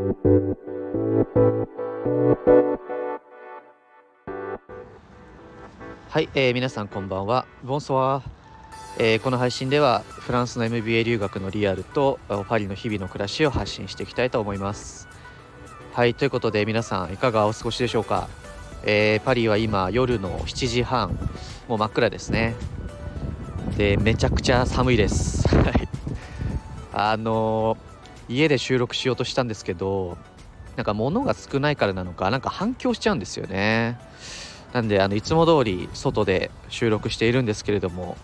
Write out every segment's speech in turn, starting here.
はい、えー皆さんこんばんは。ボンソワ、えーこの配信ではフランスの MBA 留学のリアルとパリの日々の暮らしを発信していきたいと思います。はい、ということで皆さんいかがお過ごしでしょうか？えーパリは今夜の7時半、もう真っ暗ですね。で、めちゃくちゃ寒いです。あのー家で収録しようとしたんですけど、なんか物が少ないからなのか、なんか反響しちゃうんですよね。なんであのいつも通り外で収録しているんですけれども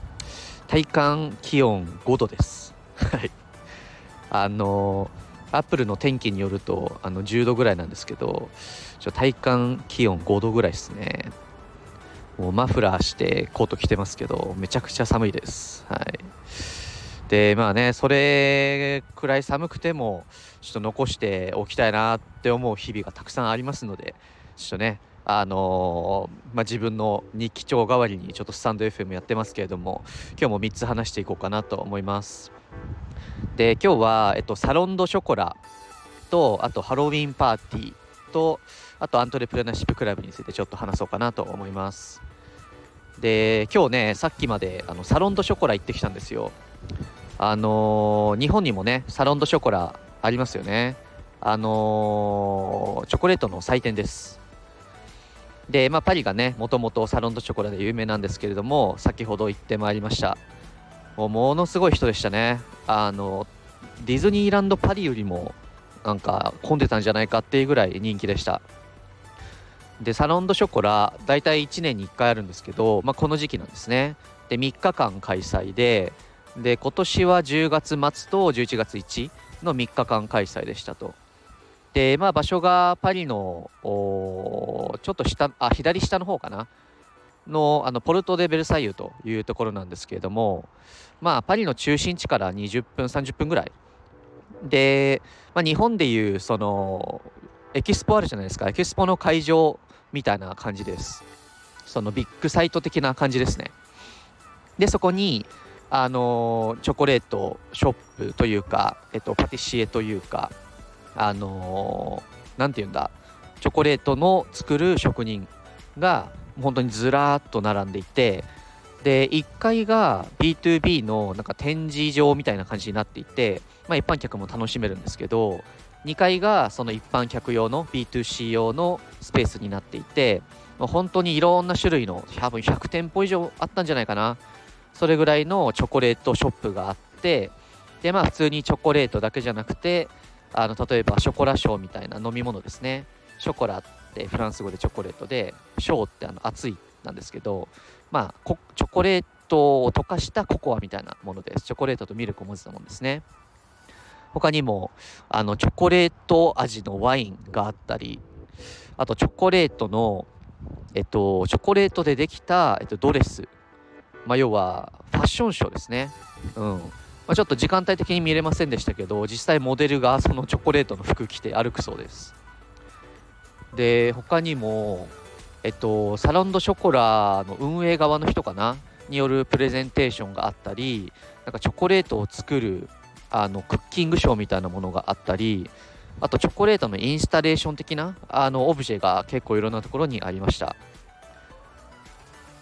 体感気温5度です。はい。あのアップルの天気によるとあの10度ぐらいなんですけどちょ体感気温5度ぐらいですね。もうマフラーしてコート着てますけどめちゃくちゃ寒いです。はい。でまあねそれくらい寒くてもちょっと残しておきたいなって思う日々がたくさんありますのでちょっとねあのーまあ、自分の日記帳代わりにちょっとスタンド FM やってますけれども今日も3つ話していこうかなと思います。で今日は、えっと、サロンドショコラとあとハロウィンパーティーとあとアントレプレナーシップクラブについてちょっと話そうかなと思います。で今日ねさっきまであのサロンドショコラ行ってきたんですよ。あのー日本にもねサロンドショコラありますよね。あのーチョコレートの祭典です。で、まあ、パリがねもともとサロンドショコラで有名なんですけれども先ほど行ってまいりました。もうものすごい人でしたね。あのディズニーランドパリよりもなんか混んでたんじゃないかっていうぐらい人気でした。でサロンドショコラ大体1年に1回あるんですけど、まあ、この時期なんですね。で3日間開催でで今年は10月末と11月1の3日間開催でしたと。で、まあ、場所がパリのちょっと下あ左下の方かな？のあのポルト・デ・ベルサイユというところなんですけれども、まあ、パリの中心地から20分30分ぐらい。で、まあ、日本でいうそのエキスポあるじゃないですか。エキスポの会場みたいな感じです。そのビッグサイト的な感じですね。でそこにあのチョコレートショップというか、えっと、パティシエというかあのーなんて言うんだチョコレートの作る職人が本当にずらーっと並んでいてで1階が B2B のなんか展示場みたいな感じになっていて、まあ、一般客も楽しめるんですけど2階がその一般客用の B2C 用のスペースになっていて、まあ本当にいろんな種類の多分100店舗以上あったんじゃないかな。それぐらいのチョコレートショップがあってでまあ普通にチョコレートだけじゃなくてあの例えばショコラショーみたいな飲み物ですね。ショコラってフランス語でチョコレートでショーってあの熱いなんですけどまあチョコレートを溶かしたココアみたいなものです。チョコレートとミルクを混ぜたものですね。他にもあのチョコレート味のワインがあったりあとチョコレートのえっとチョコレートでできた、えっと、ドレスまあ要はファッションショーですね。うん。まあ、ちょっと時間帯的に見れませんでしたけど実際モデルがそのチョコレートの服着て歩くそうです。で他にもえっとサロンドショコラの運営側の人かな？によるプレゼンテーションがあったりなんかチョコレートを作るあのクッキングショーみたいなものがあったりあとチョコレートのインスタレーション的なあのオブジェが結構いろんなところにありました。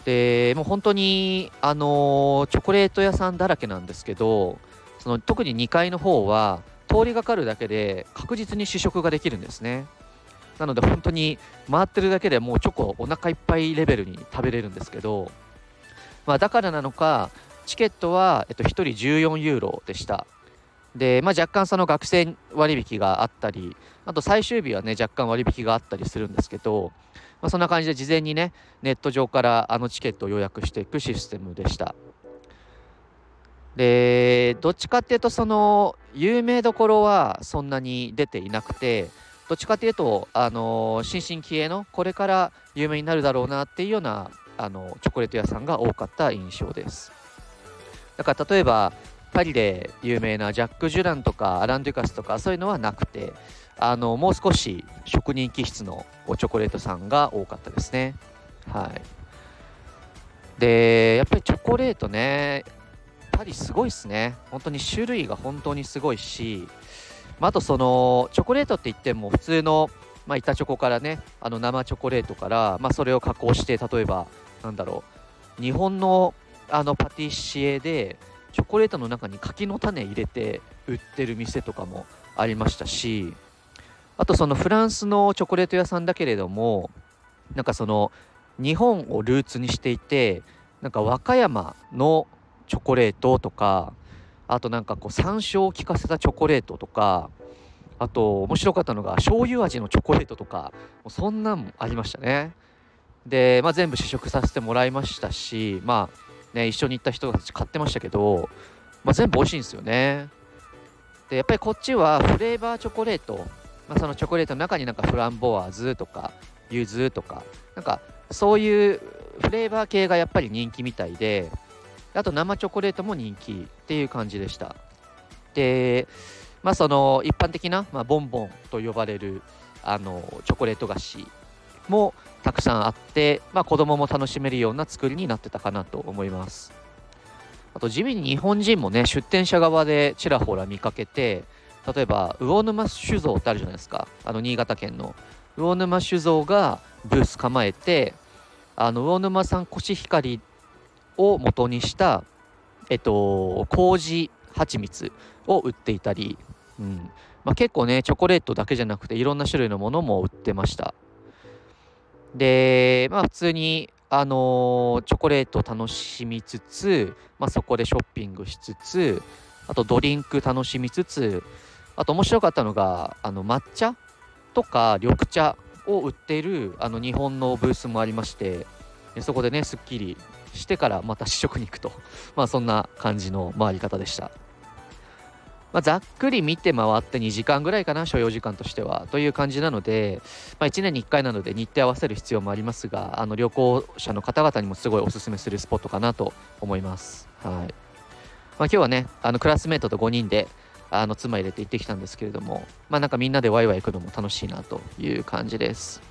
でもう本当にあのチョコレート屋さんだらけなんですけどその特に2階の方は通りがかるだけで確実に試食ができるんですね。なので本当に回ってるだけでもうチョコお腹いっぱいレベルに食べれるんですけど、まあ、だからなのかチケットは、えっと、1人14ユーロでした。で、まあ、若干その学生割引があったりあと最終日はね若干割引があったりするんですけど、まあ、そんな感じで事前にねネット上からあのチケットを予約していくシステムでした。でどっちかっていうとその有名どころはそんなに出ていなくてどっちかっていうとあの新進気鋭のこれから有名になるだろうなっていうようなあのチョコレート屋さんが多かった印象です。だから例えばパリで有名なジャック・ジュランとかアラン・デュカスとかそういうのはなくてあのもう少し職人気質のチョコレートさんが多かったですね。はい。でやっぱりチョコレートねパリすごいっすね。本当に種類が本当にすごいしまあ、とそのチョコレートって言っても普通の、まあ、板チョコからねあの生チョコレートから、まあ、それを加工して例えばなんだろう日本のあのパティシエでチョコレートの中に柿の種入れて売ってる店とかもありましたしあとそのフランスのチョコレート屋さんだけれどもなんかその日本をルーツにしていてなんか和歌山のチョコレートとかあとなんかこう山椒を効かせたチョコレートとかあと面白かったのが醤油味のチョコレートとかもうそんなんもありましたね。で、まあ、全部試食させてもらいましたしまあね一緒に行った人たち買ってましたけど、まあ、全部美味しいんですよね。でやっぱりこっちはフレーバーチョコレート、まあ、そのチョコレートの中になんかフランボワーズとか柚子とかなんかそういうフレーバー系がやっぱり人気みたいであと生チョコレートも人気っていう感じでした。でまあその一般的な、まあ、ボンボンと呼ばれるあのチョコレート菓子もたくさんあって、まあ、子供も楽しめるような作りになってたかなと思います。あと地味に日本人もね出店者側でちらほら見かけて例えば魚沼酒造ってあるじゃないですか。あの新潟県の。魚沼酒造がブース構えてあの魚沼産コシヒカリを元にしたえっと麹蜂蜜を売っていたり、うん。まあ、結構ねチョコレートだけじゃなくていろんな種類のものも売ってました。でまあ普通にあのー、チョコレート楽しみつつ、まあ、そこでショッピングしつつあとドリンク楽しみつつあと面白かったのがあの抹茶とか緑茶を売っているあの日本のブースもありましてそこでねすっきりしてからまた試食に行くとまあそんな感じの回り方でした。まあ、ざっくり見て回って2時間ぐらいかな所要時間としてはという感じなので、まあ、1年に1回なので日程合わせる必要もありますがあの旅行者の方々にもすごいおすすめするスポットかなと思います。はいまあ、今日はねあのクラスメートと5人であの妻入れて行ってきたんですけれどもまあなんかみんなでワイワイ行くのも楽しいなという感じです。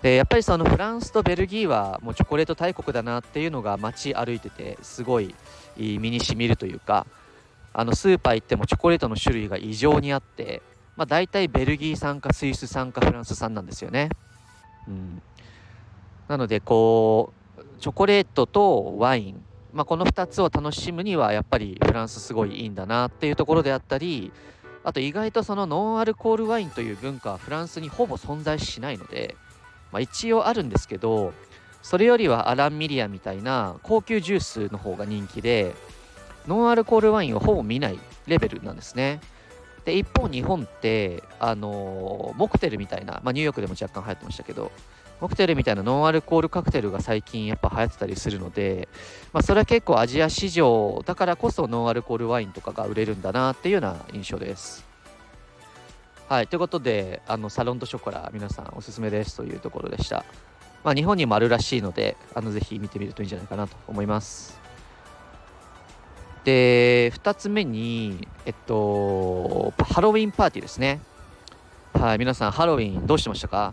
でやっぱりそのフランスとベルギーはもうチョコレート大国だなっていうのが街歩いててすごい身にしみるというかあのスーパー行ってもチョコレートの種類が異常にあって、まあ、大体ベルギー産かスイス産かフランス産なんですよね。うん、なのでこうチョコレートとワイン、まあ、この2つを楽しむにはやっぱりフランスすごいいいんだなっていうところであったりあと意外とそのノンアルコールワインという文化はフランスにほぼ存在しないので、まあ、一応あるんですけどそれよりはアラン・ミリアみたいな高級ジュースの方が人気でノンアルコールワインをほぼ見ないレベルなんですね。で一方日本ってあのモクテルみたいな、まあ、ニューヨークでも若干流行ってましたけどモクテルみたいなノンアルコールカクテルが最近やっぱ流行ってたりするので、まあ、それは結構アジア市場だからこそノンアルコールワインとかが売れるんだなっていうような印象です。はい、ということであのサロンドショコラ皆さんおすすめですというところでした。まあ、日本にもあるらしいのであのぜひ見てみるといいんじゃないかなと思います。で、2つ目に、えっと、ハロウィンパーティーですね。はい、皆さん、ハロウィンどうしてましたか？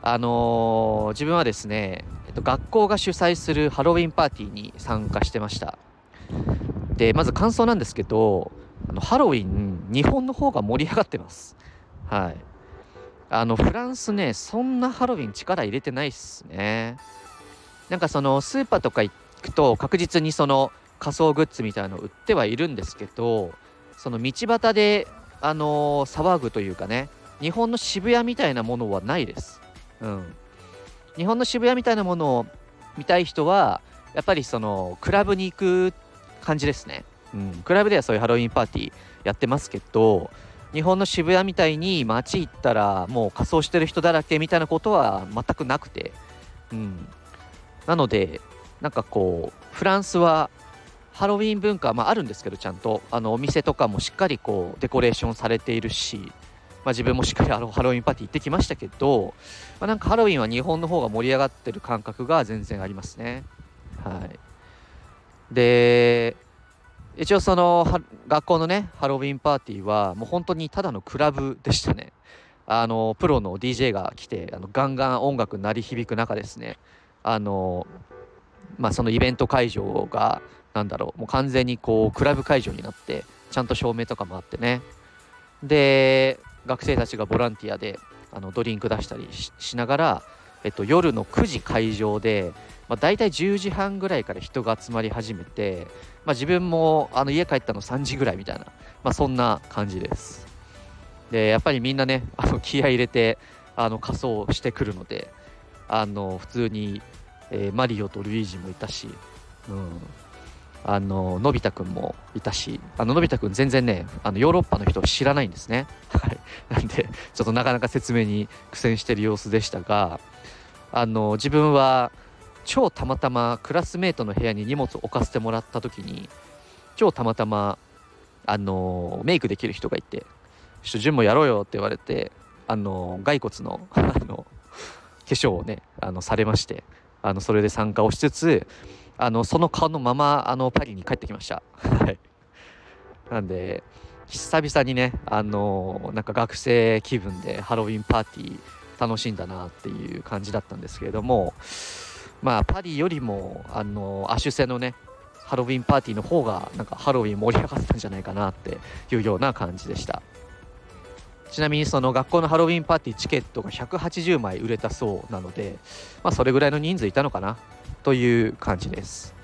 あのー、自分はですね、えっと、学校が主催するハロウィンパーティーに参加してました。で、まず感想なんですけど、あのハロウィン、日本の方が盛り上がってます。はい。あの、フランスね、そんなハロウィン力入れてないっすね。なんかその、スーパーとか行くと確実にその、仮装グッズみたいなの売ってはいるんですけどその道端で、あのー、騒ぐというかね日本の渋谷みたいなものはないです、うん、日本の渋谷みたいなものを見たい人はやっぱりそのクラブに行く感じですね、うん、クラブではそういうハロウィンパーティーやってますけど日本の渋谷みたいに街行ったらもう仮装してる人だらけみたいなことは全くなくて、うん、なのでなんかこうフランスはハロウィン文化、まあ、あるんですけどちゃんとあのお店とかもしっかりこうデコレーションされているし、まあ、自分もしっかりあのハロウィンパーティー行ってきましたけど、まあ、なんかハロウィンは日本の方が盛り上がってる感覚が全然ありますね。はい、で一応その学校のねハロウィンパーティーはもう本当にただのクラブでしたね。あのプロの DJ が来てあのガンガン音楽鳴り響く中ですねあのまあそのイベント会場がなんだろうもう完全にこうクラブ会場になってちゃんと照明とかもあってね。で学生たちがボランティアであのドリンク出したりしながら、えっと、夜の9時会場で、まあ、大体10時半ぐらいから人が集まり始めて、まあ、自分もあの家帰ったの3時ぐらいみたいな、まあ、そんな感じです。でやっぱりみんなねあの気合入れてあの仮装してくるのであの普通に、えー、マリオとルイージもいたし、うん、あののび太くんもいたしあののび太くん全然ねあのヨーロッパの人を知らないんですね、はい、なんでちょっとなかなか説明に苦戦してる様子でしたがあの自分は超たまたまクラスメートの部屋に荷物を置かせてもらった時に超たまたまあのメイクできる人がいて「ちょっと潤もやろうよ」って言われてあの骸骨のあの化粧をねあのされましてあのそれで参加をしつつあのその顔のままあのパリに帰ってきました。はい、なんで久々にねあのなんか学生気分でハロウィンパーティー楽しんだなっていう感じだったんですけれどもまあパリよりもあのアシュセのねハロウィンパーティーの方がなんかハロウィン盛り上がったんじゃないかなっていうような感じでしたちなみにその学校のハロウィンパーティーチケットが180枚売れたそうなのでまあそれぐらいの人数いたのかなという感じです。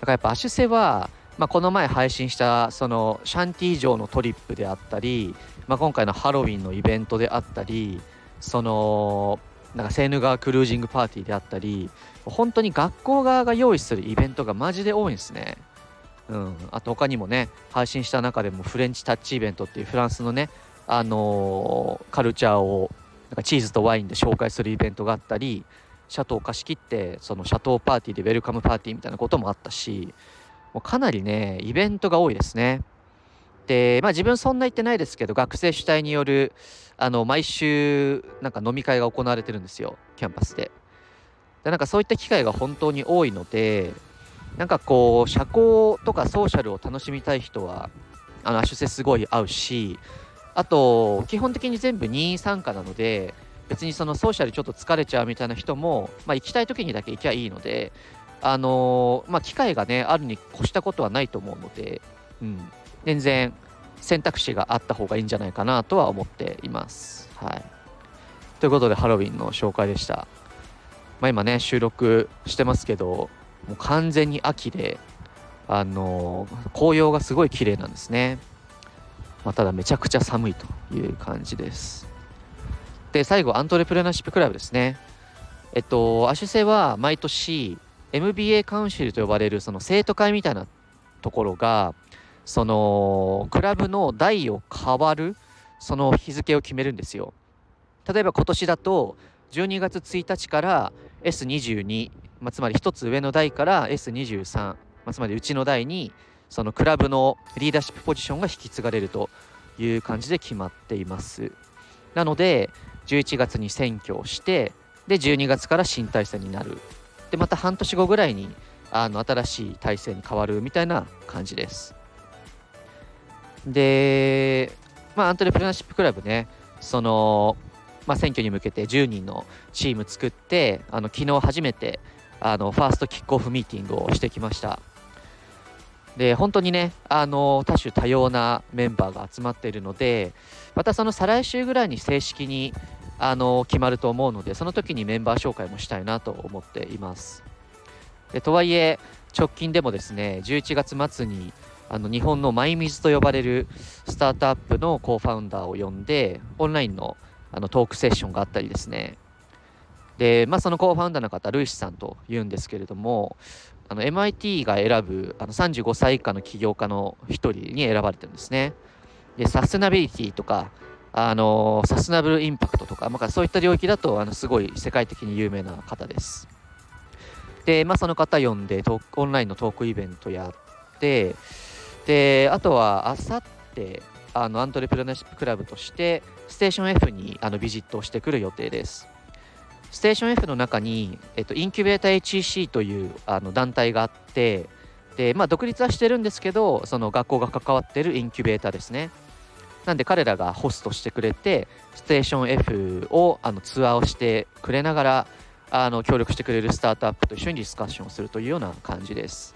だからやっぱアシュセは、まあ、この前配信したそのシャンティ城のトリップであったり、まあ、今回のハロウィンのイベントであったりそのなんかセーヌ川クルージングパーティーであったり本当に学校側が用意するイベントがマジで多いんですね。うん、あと他にもね配信した中でもフレンチタッチイベントっていうフランスのね、あの、カルチャーをなんかチーズとワインで紹介するイベントがあったりシャトー貸し切ってそのシャトーパーティーでウェルカムパーティーみたいなこともあったしもうかなりねイベントが多いですね。でまあ自分そんな言ってないですけど学生主体によるあの毎週なんか飲み会が行われてるんですよキャンパスで。でなんかそういった機会が本当に多いのでなんかこう社交とかソーシャルを楽しみたい人はあのアシュセすごい合うしあと基本的に全部任意参加なので別にそのソーシャルちょっと疲れちゃうみたいな人も、まあ、行きたい時にだけ行きゃいいので、あのー、まあ、機会がね、あるに越したことはないと思うので、うん、全然選択肢があった方がいいんじゃないかなとは思っています。はい。ということで、ハロウィンの紹介でした。まあ、今ね、収録してますけど、もう完全に秋で、あのー、紅葉がすごい綺麗なんですね。まあ、ただめちゃくちゃ寒いという感じです。で、最後、アントレプレナーシップクラブですね。えっと、アシュセは毎年 MBA カウンシルと呼ばれるその生徒会みたいなところが、そのクラブの代を変わるその日付を決めるんですよ。例えば今年だと12月1日から S22、まあ、つまり1つ上の代から S23、まあ、つまりうちの代にそのクラブのリーダーシップポジションが引き継がれるという感じで決まっています。なので11月に選挙をしてで12月から新体制になる。でまた半年後ぐらいにあの新しい体制に変わるみたいな感じです。でまあアントレプレナーシップクラブねそのまあ、選挙に向けて10人のチーム作ってあの昨日初めてあのファーストキックオフミーティングをしてきました。で本当にねあの多種多様なメンバーが集まっているのでまたその再来週ぐらいに正式にあの決まると思うのでその時にメンバー紹介もしたいなと思っています。でとはいえ直近でもですね11月末にあの日本の mymizu と呼ばれるスタートアップのコーファウンダーを呼んでオンラインのあのトークセッションがあったりですね。で、まあ、その co-founder の方ルイスさんというんですけれどもあの MIT が選ぶあの35歳以下の起業家の一人に選ばれてるんですねでサステナビリティとかあの sustainable impact とか、まあ、そういった領域だとあのすごい世界的に有名な方です。で、まあ、その方呼んでトークオンラインのトークイベントやってであとはあさってあのアントレプレナーシップクラブとしてステーション F にあのビジットをしてくる予定です。ステーション F の中に、えっと、インキュベーター HEC というあの団体があってで、まあ、独立はしてるんですけどその学校が関わってるインキュベーターですね。なんで彼らがホストしてくれて、ステーション F をあのツアーをしてくれながら、あの協力してくれるスタートアップと一緒にディスカッションをするというような感じです。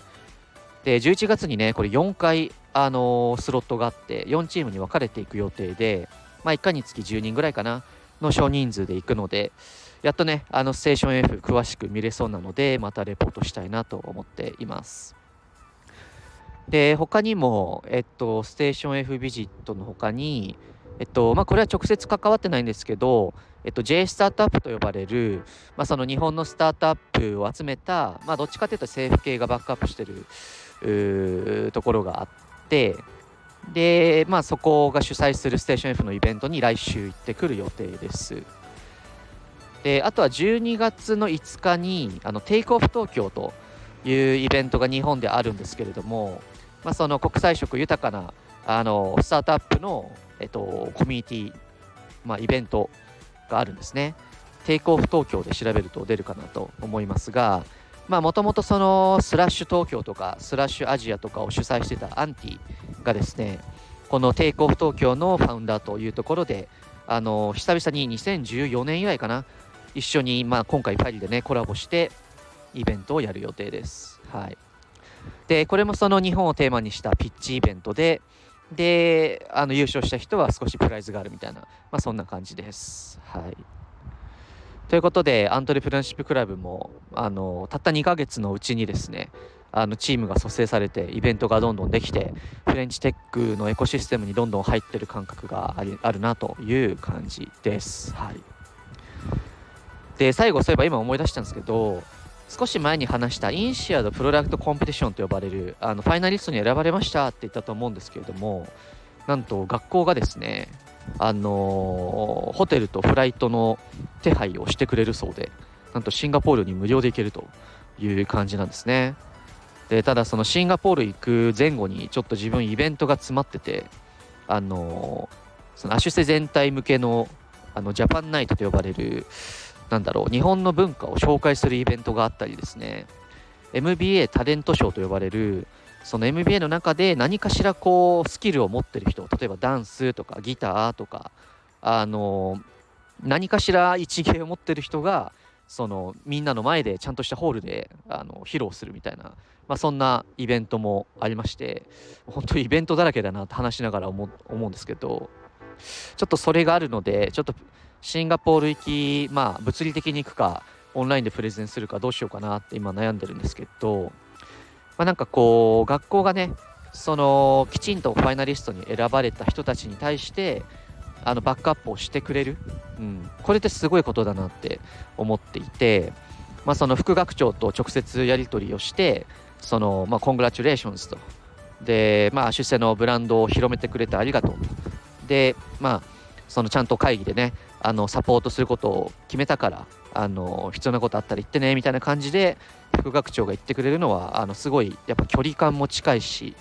で、11月にね、これ4回あのスロットがあって4チームに分かれていく予定で、まあ、1回につき10人ぐらいかなの少人数で行くのでやっとねあのステーション F 詳しく見れそうなのでまたレポートしたいなと思っていますで他にも、えっと、ステーション F ビジットの他にえっとまあ、これは直接関わってないんですけど、えっと、J スタートアップと呼ばれる、まあ、その日本のスタートアップを集めた、まあ、どっちかというと政府系がバックアップしてるところがあってで、まあ、そこが主催するステーション F のイベントに来週行ってくる予定です。であとは12月の5日にあのテイクオフ東京というイベントが日本であるんですけれども、まあ、その国際色豊かなあのスタートアップの、えっと、コミュニティ、まあ、イベントがあるんですね。テイクオフ東京で調べると出るかなと思いますが、もともとそのスラッシュ東京とかスラッシュアジアとかを主催してたアンティがですね、このテイクオフ東京のファウンダーというところで、あの久々に2014年以来かな、一緒に、まあ、今回パリでね、コラボしてイベントをやる予定です。はい。で、これもその日本をテーマにしたピッチイベントで、で、あの優勝した人は少しプライズがあるみたいな、まあ、そんな感じです。はい。ということで、アントレプレナシップクラブも、あの、たった2ヶ月のうちにですね、あのチームが蘇生されてイベントがどんどんできてフレンチテックのエコシステムにどんどん入ってる感覚がありあるなという感じです。はい、で最後そういえば今思い出したんですけど少し前に話したインシアドプロダクトコンペティションと呼ばれるあのファイナリストに選ばれましたって言ったと思うんですけれどもなんと学校がですねあのー、ホテルとフライトの手配をしてくれるそうでなんとシンガポールに無料で行けるという感じなんですね。でただそのシンガポール行く前後にちょっと自分イベントが詰まっててあのー、そのアシュセ全体向けのあのジャパンナイトと呼ばれるなんだろう、日本の文化を紹介するイベントがあったりですね、MBA タレント賞と呼ばれる、その MBA の中で何かしらこうスキルを持ってる人、例えばダンスとかギターとか、あの何かしら一芸を持ってる人が、そのみんなの前でちゃんとしたホールであの披露するみたいな、まあ、そんなイベントもありまして本当イベントだらけだなって話しながら思うんですけどちょっとそれがあるのでちょっとシンガポール行き、まあ、物理的に行くか、オンラインでプレゼンするかどうしようかなって今悩んでるんですけど、まあ、なんかこう、学校がね、その、きちんとファイナリストに選ばれた人たちに対して、あの、バックアップをしてくれる。うん。これってすごいことだなって思っていて、まあ、その副学長と直接やり取りをして、その、まあ、コングラチュレーションズと。で、まあ、出世のブランドを広めてくれてありがとうと。で、まあ、そのちゃんと会議でね、あのサポートすることを決めたからあの必要なことあったら言ってねみたいな感じで副学長が言ってくれるのはあのすごいやっぱ距離感も近いし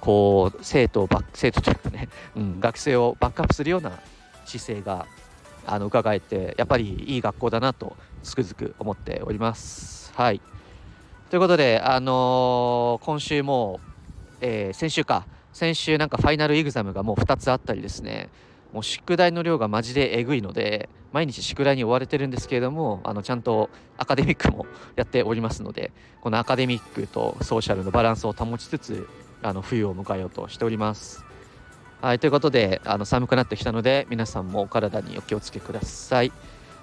こう生徒をバ生徒というかね、うん、学生をバックアップするような姿勢があの伺えてやっぱりいい学校だなとつくづく思っております。はい。ということで、あのー、今週も、えー、先週か。先週なんかファイナルエグザムがもう2つあったりですね。もう宿題の量がマジでえぐいので毎日宿題に追われてるんですけれどもあのちゃんとアカデミックも やっておりますのでこのアカデミックとソーシャルのバランスを保ちつつあの冬を迎えようとしております。はいということであの寒くなってきたので皆さんもお体にお気をつけください。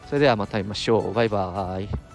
それではまた会いましょう。バイバーイ。